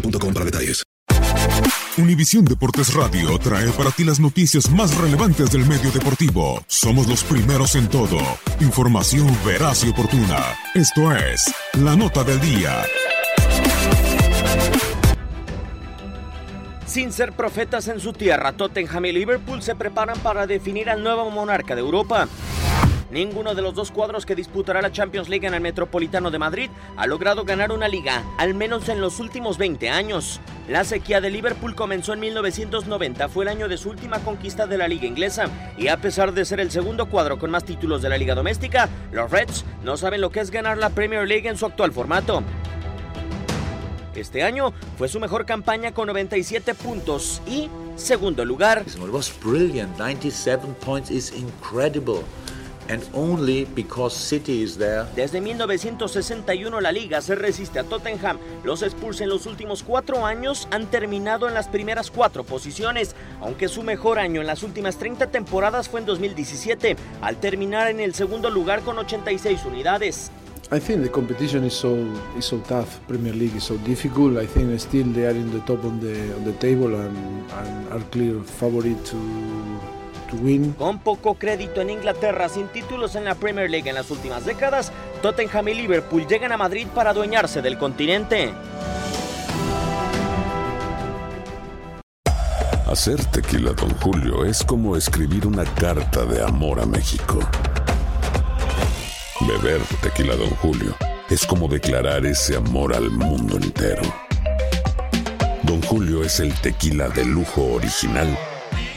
para detalles. Univisión Deportes Radio trae para ti las noticias más relevantes del medio deportivo. Somos los primeros en todo. Información veraz y oportuna. Esto es La Nota del Día. Sin ser profetas en su tierra, Tottenham y Liverpool se preparan para definir al nuevo monarca de Europa. Ninguno de los dos cuadros que disputará la Champions League en el Metropolitano de Madrid ha logrado ganar una liga, al menos en los últimos 20 años. La sequía de Liverpool comenzó en 1990, fue el año de su última conquista de la liga inglesa, y a pesar de ser el segundo cuadro con más títulos de la liga doméstica, los Reds no saben lo que es ganar la Premier League en su actual formato. Este año fue su mejor campaña con 97 puntos y segundo lugar. It was brilliant. 97 points is incredible. And only because City is there. Desde 1961 la liga se resiste a Tottenham. Los Spurs en los últimos cuatro años han terminado en las primeras cuatro posiciones, aunque su mejor año en las últimas 30 temporadas fue en 2017, al terminar en el segundo lugar con 86 unidades. I think the competition is so is so tough. Premier League is so difficult. I think still they are in the top on the on the table and, and are clear favorite to to win. Con poco crédito en Inglaterra, sin títulos en la Premier League en las últimas décadas, Tottenham y Liverpool llegan a Madrid para adueñarse del continente. Hacer tequila, Don Julio, es como escribir una carta de amor a México. Beber tequila, Don Julio, es como declarar ese amor al mundo entero. Don Julio es el tequila de lujo original,